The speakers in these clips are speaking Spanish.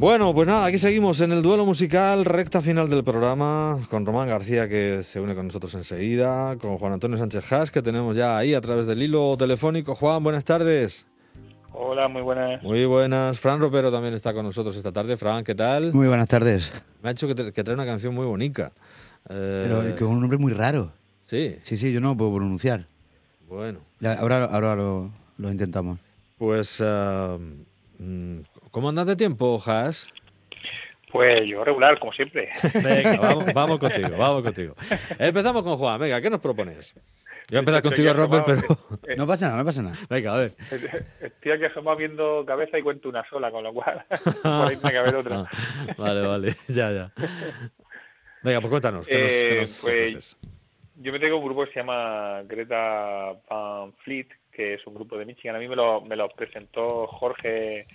Bueno, pues nada, aquí seguimos en el duelo musical, recta final del programa, con Román García que se une con nosotros enseguida, con Juan Antonio Sánchez Haas que tenemos ya ahí a través del hilo telefónico. Juan, buenas tardes. Hola, muy buenas. Muy buenas. Fran Ropero también está con nosotros esta tarde. Fran, ¿qué tal? Muy buenas tardes. Me ha hecho que, te- que trae una canción muy bonita. Eh, Pero con un nombre muy raro. Sí, Sí, sí, yo no lo puedo pronunciar. bueno. Ya, ahora ahora lo, lo intentamos. Pues, eh, mm, ¿cómo andas de tiempo, Haas? Pues yo regular, como siempre. Venga, vamos, vamos contigo, vamos contigo. Empezamos con Juan. Venga, ¿qué nos propones? Yo voy a empezar contigo, Robert, pero... eh, No pasa nada, no pasa nada. Venga, a ver. Estoy aquí asomado viendo cabeza y cuento una sola, con lo cual por ahí tiene que haber otra. Ah, vale, vale, ya, ya. Venga, pues cuéntanos, ¿qué nos, qué Eh, nos pues? Yo me tengo un grupo que se llama Greta Van Fleet, que es un grupo de Michigan. A mí me lo, me lo presentó Jorge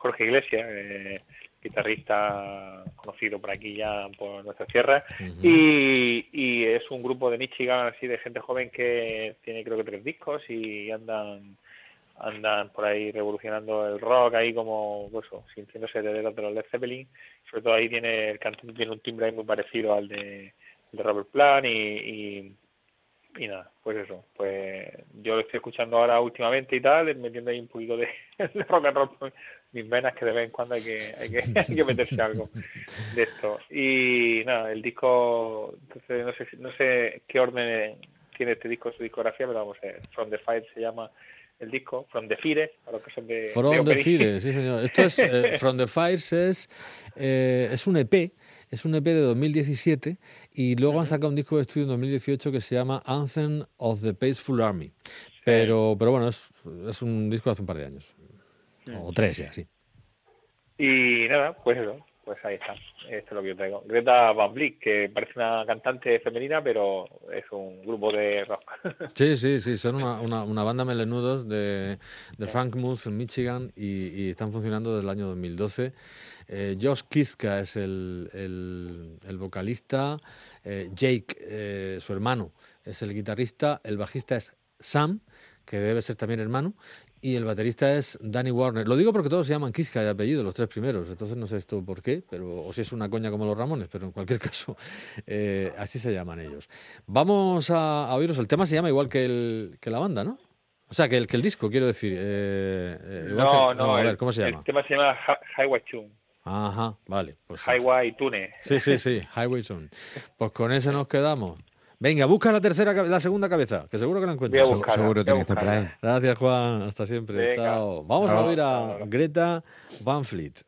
Jorge Iglesias, eh, guitarrista conocido por aquí ya por nuestra tierra. Y, y es un grupo de Michigan así de gente joven que tiene creo que tres discos y andan andan por ahí revolucionando el rock ahí como pues, sintiéndose herederos de los Led Zeppelin sobre todo ahí tiene el cantante tiene un timbre ahí muy parecido al de, de Robert Plant y, y y nada, pues eso, pues yo lo estoy escuchando ahora últimamente y tal, metiendo ahí un poquito de, de rock and roll mis venas que de vez en cuando hay que, hay que, hay que meterse algo de esto. Y nada, el disco, entonces no sé, no sé qué orden tiene este disco su discografía, pero vamos, eh, From the Fire se llama el disco, From the Fire, para los que son de... de From the Operi. Fire, sí señor. Esto es, eh, From the Fires es, eh, es un EP, es un EP de 2017 y luego han sacado un disco de estudio en 2018 que se llama Anthem of the Peaceful Army. Pero, pero bueno, es, es un disco de hace un par de años. O tres ya, sí. Y nada, pues eso, pues ahí está. Esto es lo que yo traigo. Greta Van Vliet, que parece una cantante femenina, pero es un grupo de rock. Sí, sí, sí, son una, una, una banda melenudos de, de Frankmouth en Michigan y, y están funcionando desde el año 2012. Eh, Josh Kizka es el, el- el vocalista, eh, Jake, eh, su hermano, es el guitarrista, el bajista es Sam, que debe ser también hermano, y el baterista es Danny Warner. Lo digo porque todos se llaman Kizka de apellido, los tres primeros, entonces no sé esto por qué, pero, o si es una coña como los Ramones, pero en cualquier caso, eh, así se llaman ellos. Vamos a, a oíros, el tema se llama igual que, el, que la banda, ¿no? O sea, que el, que el disco, quiero decir. eh, eh, igual no, que- no, a ver, el- ¿cómo se El llama? tema se llama Hi- Highway Tune. Ajá, vale. Pues, Highway Tune. Sí, sí, sí, Highway Zone. Pues con ese nos quedamos. Venga, busca la tercera, la segunda cabeza, que seguro que la Voy a encuentras. buscarla, Seguro tiene que estar por ahí. Gracias, Juan. Hasta siempre. Venga. Chao. Vamos a oír a. Greta Van Fleet.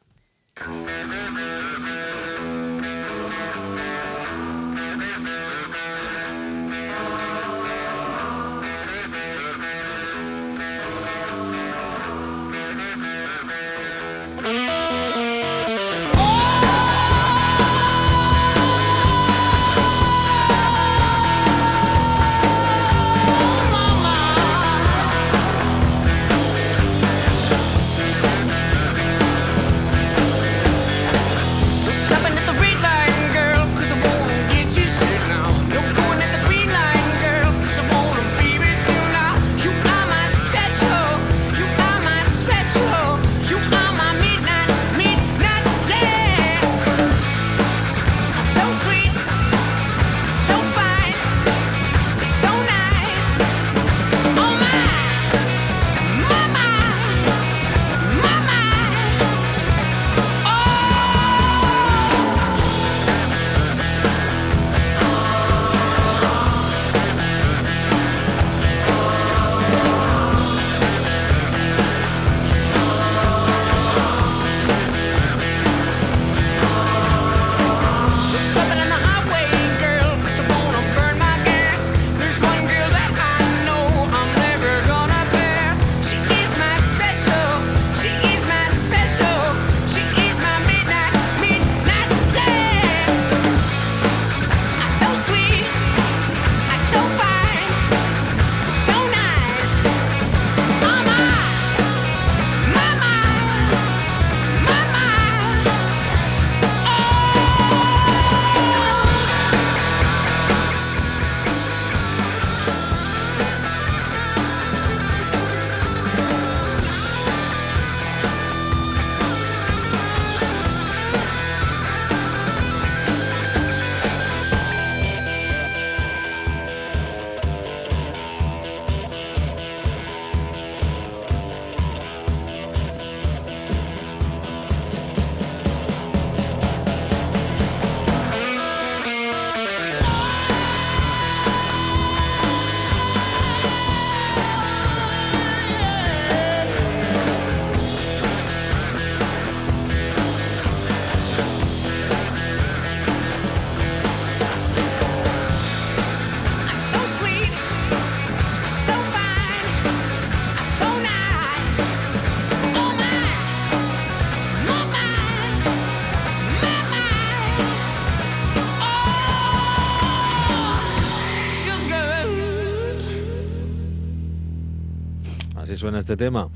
Suena este tema.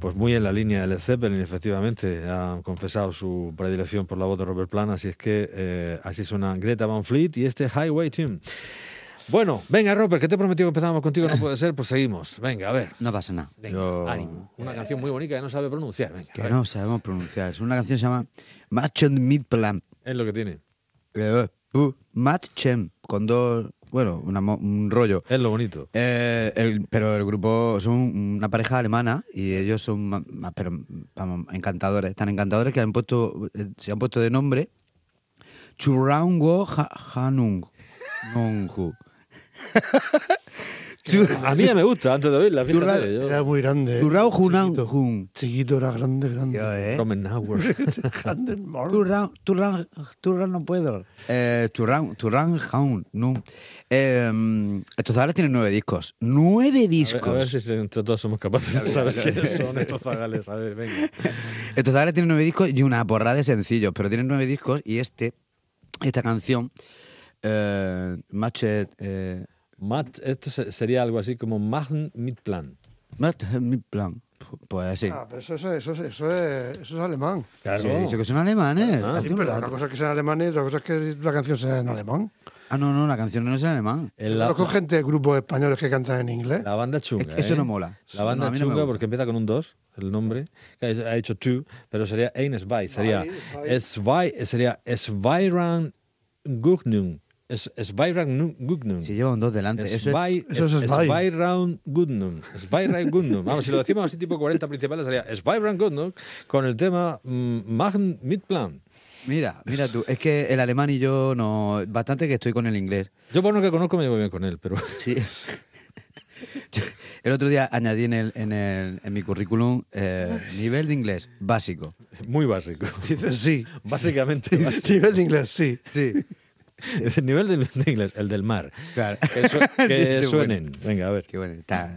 Pues muy en la línea de Led Zeppelin, efectivamente. Ha confesado su predilección por la voz de Robert Plant, así es que eh, así suena Greta Van Fleet y este Highway Team. Bueno, venga, Robert, que te prometido que empezábamos contigo, no puede ser, pues seguimos. Venga, a ver. No pasa nada. Venga, Yo- ánimo. Una canción muy bonita que no sabe pronunciar. Venga, Que no sabemos pronunciar. Es una canción que se llama Match and Meat Plan. Es lo que tiene. Eh, uh, Matt Chem, con dos. Bueno, una un rollo. Es lo bonito. Eh, el- pero el grupo son una pareja alemana y ellos son ma- pero, vamos, encantadores, tan encantadores que han puesto, eh, se han puesto de nombre Churango Ha- Hanung. A mí ya me gusta, antes de oírla, fíjate. Yo, Era muy grande. Churrao Hunan Chiquito. Hun. Chiquito, era grande, grande. Yo, eh. Turran, Turran, Turran no puedo. Eh, Turran, Turran Haun, no. Eh, estos zagales tienen nueve discos. Nueve A ver, discos. a ver si entre todos somos capaces de saber quiénes son estos zagales. A ver, venga. Estos zagales tienen nueve discos y una porrada de sencillos, pero tienen nueve discos y este, esta canción, eh, Matchet, eh, Matt, esto se- sería algo así como Magn mit Plan. Matchet Mi Plan. Pues sí. Ah, pero eso, eso, eso, eso, es, eso es alemán. Claro. Sí, he dicho que son alemanes. Ah, Sí, pero rato. una cosa es que sea en alemán y otra cosa es que la canción sea en alemán. Ah, no, no, la canción no es en alemán. La, Conozco gente de grupos españoles que cantan en inglés. la banda chunga. Es que eso ¿eh? no mola. La banda No, no chunga gusta. porque empieza con un 2, el nombre. que Ha hecho two, pero sería Ein Zwei. Sería Zwei, sería Sveiran Gugnung. Es Sveiran Gugnung. Si lleva un dos delante. Eso es- eso. Sveiran Gudnung. Sveiran Gudnung. Vamos, si lo decimos así tipo 40 principales sería Sveiran Gudnung con el tema mm, Magn mit Plan. Mira, mira tú, es que el alemán y yo no. Bastante que estoy con el inglés. Yo por lo que conozco me llevo bien con él, pero Sí. Yo- el otro día añadí en, el, en, el, en mi currículum eh, nivel de inglés básico. muy básico. Dices sí. Básicamente básico. Nivel de inglés, sí. Sí. Es el nivel de, inglés, el del mar. Claro. Que, su- que suenen. Venga, a ver. Qué bueno. Está.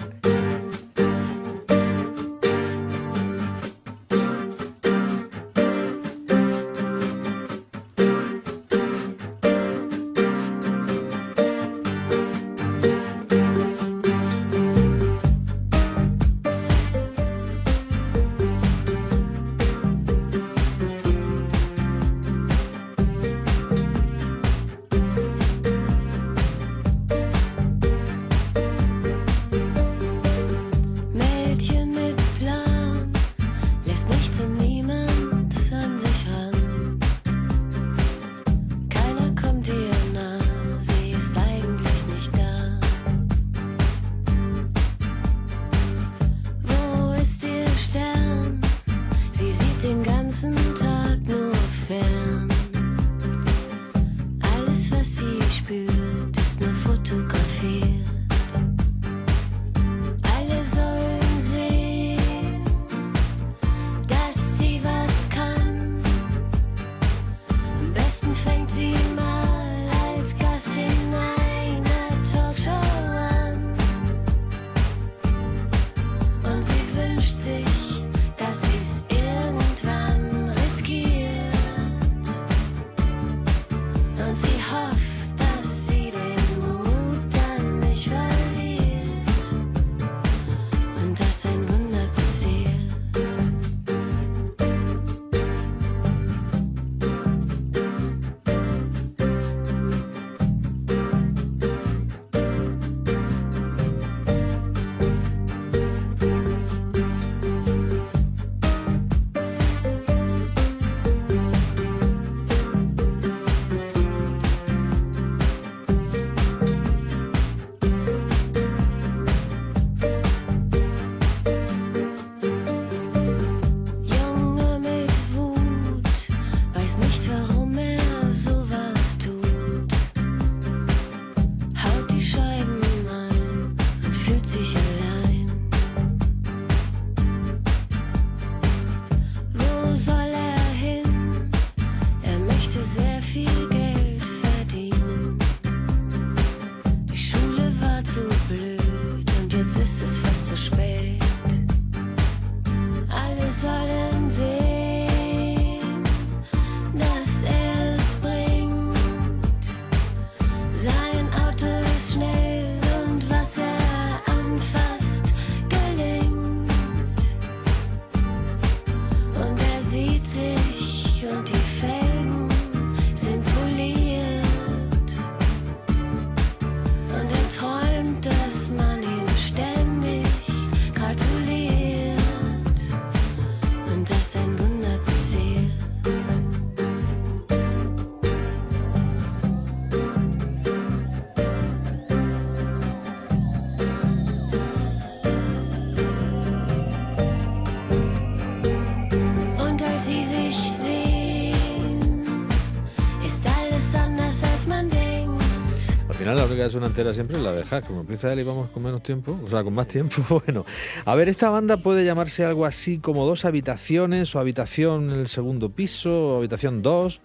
Que suena entera siempre es la de Hack. Como empieza él y vamos con menos tiempo, o sea, con más tiempo, bueno. A ver, esta banda puede llamarse algo así como dos habitaciones, o habitación en el segundo piso, o habitación dos,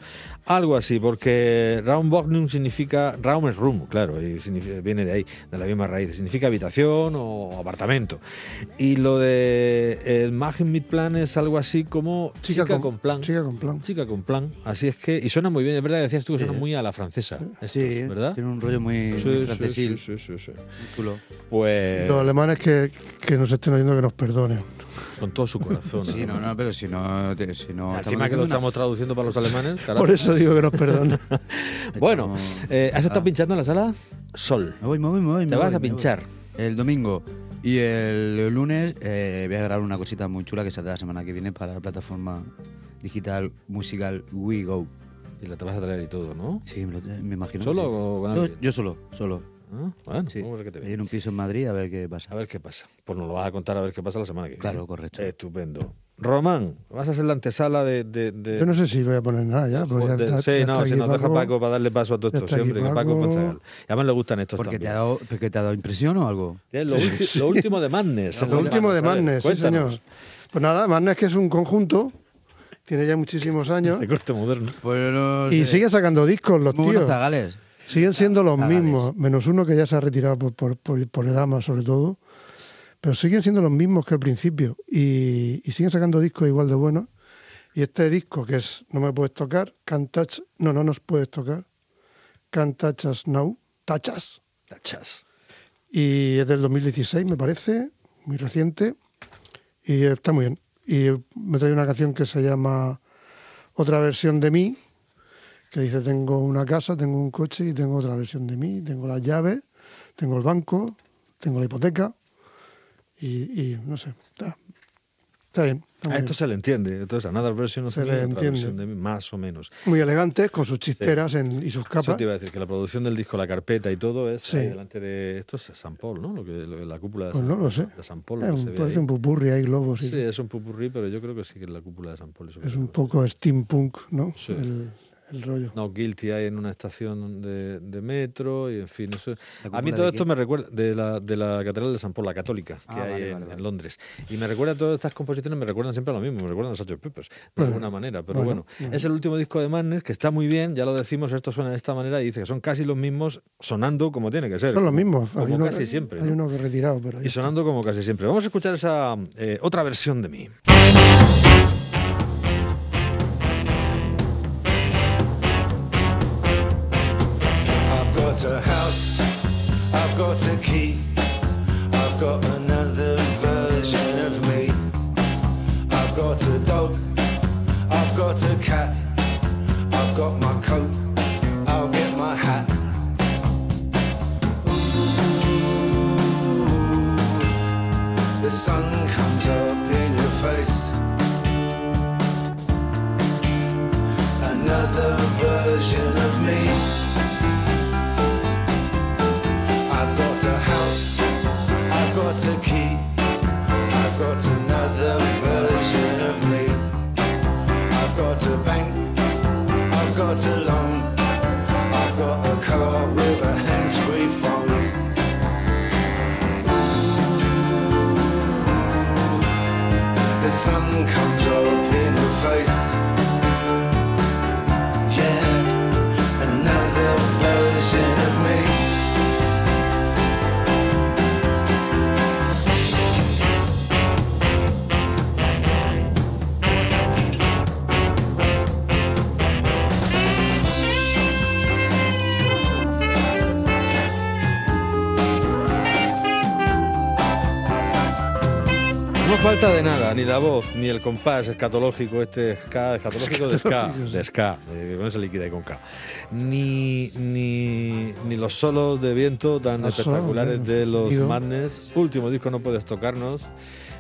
algo así, porque Raumwohnung significa, Raum es room, claro, y significa- viene de ahí, de la misma raíz, significa habitación o apartamento. Y lo de el Magen mit Plan es algo así como chica, con, plan. Chica con plan. Chica con plan, así es que, y suena muy bien, es verdad que decías tú que suena Sí. muy a la francesa, estos, Sí, ¿verdad? tiene un rollo muy, Sí, muy sí, francesil, sí, sí, sí, sí. muy chulo. Pues Los alemanes que, que nos estén oyendo que nos perdonen. con todo su corazón. Sí, no, no, pero si no... Si no Encima que lo estamos traduciendo para los alemanes, carajo. Por eso digo que nos perdonen. una- Bueno, eh, ¿has estado Ah. pinchando en la sala? Sol. Me voy, me voy, me voy. Te me vas voy, a pinchar. El domingo. Y el lunes eh, voy a grabar una cosita muy chula que saldrá la semana que viene para la plataforma digital musical WeGo. Y la te vas a traer y todo, ¿no? Sí, me, lo, me imagino. ¿Solo sí. o con yo, alguien? yo solo, solo. Ah, Bueno, Sí. vamos a ver qué te Ahí en un piso en Madrid a ver qué pasa. A ver qué pasa. Pues nos lo vas a contar a ver qué pasa la semana que viene. Claro, correcto. Estupendo. Román, vas a hacer la antesala de... de, de- Yo no sé si voy a poner nada ya. Porque ya está- sí, ya no, está si nos deja Paco. Paco para darle paso a todo esto siempre, que Paco Paco. es concejal. Y además le gustan estos Porque te ha, también. dado, porque te ha dado impresión o algo. Lo, ulti- lo último de Madness. Lo último de Madness, sí, señor. Pues nada, Madness que es un conjunto, tiene ya muchísimos años De corte moderno. Pues no y sé. sigue sacando discos los Muy tíos. zagales. Siguen siendo los Zagales. mismos, menos uno que ya se ha retirado por, por, por, por edad más sobre todo. Pero siguen siendo los mismos que al principio y, y siguen sacando discos igual de buenos. Y este disco que es No me puedes tocar, Can't Touch, no, no nos puedes tocar, Can't Touch Us Now, Tachas. Tachas. Y es del 2016, me parece, muy reciente. Y está muy bien. Y me trae una canción que se llama Otra versión de mí, que dice, tengo una casa, tengo un coche y tengo otra versión de mí, tengo las llaves, tengo el banco, tengo la hipoteca. Y, y no sé, está, está bien. está A esto bien. se le entiende. Entonces, Another Version of Se le entiende. de mí, más o menos. Muy elegantes, con sus chisteras en- y sus Eso capas. te iba a decir, que la producción del disco, la carpeta y todo es Sí. ahí delante de... Esto es San Paul, ¿no? Lo que, lo- la cúpula de Pues San, no lo sé. de San Paul. Que un- parece ahí. un pupurri, hay globos. y- Sí, es un pupurrí, pero yo creo que sí que es la cúpula de San Paul. eso Es un poco steampunk, ¿no? Sí. El, el rollo. No, Guilty hay en una estación de, de metro y en fin. Eso, ¿La a mí todo esto quién? me recuerda de la, de la Catedral de San Paul, la católica, que Ah, hay vale, en, vale, en vale. Londres. Y me recuerda todas estas composiciones, me recuerdan siempre a lo mismo, me recuerdan a Sgt. Peppers, de Bueno, alguna manera. Pero bueno, bueno, es el último disco de Madness que está muy bien, ya lo decimos, esto suena de esta manera y dice que son casi los mismos sonando como tiene que ser. Son los mismos. Como hay uno, casi siempre. Hay ¿no? uno que retirado, pero ahí Y está. sonando como casi siempre. Vamos a escuchar esa eh, otra versión de mí. Another falta de nada, ni la voz, ni el compás escatológico, este ska, escatológico de ska, de ska, de- con ese líquido y con K. Ni, ni, ni los solos de viento tan espectaculares de los. Madness. Último disco, no puedes tocarnos.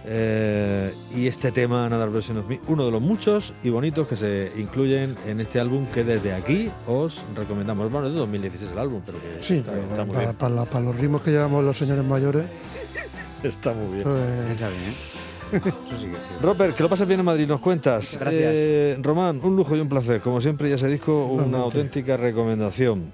Eh, y este tema, Another Version of Me, uno de los muchos y bonitos que se incluyen en este álbum que desde aquí os recomendamos. Bueno, es de 2016 el álbum, pero que Sí, está, pero está muy para, bien. para los ritmos que llevamos los señores mayores, Está muy bien. Está ¿eh? Eso sí que es cierto. Robert, que lo pases bien en Madrid, nos cuentas. Gracias. Eh, Román, un lujo y un placer. Como siempre, ya se disco, una auténtica recomendación.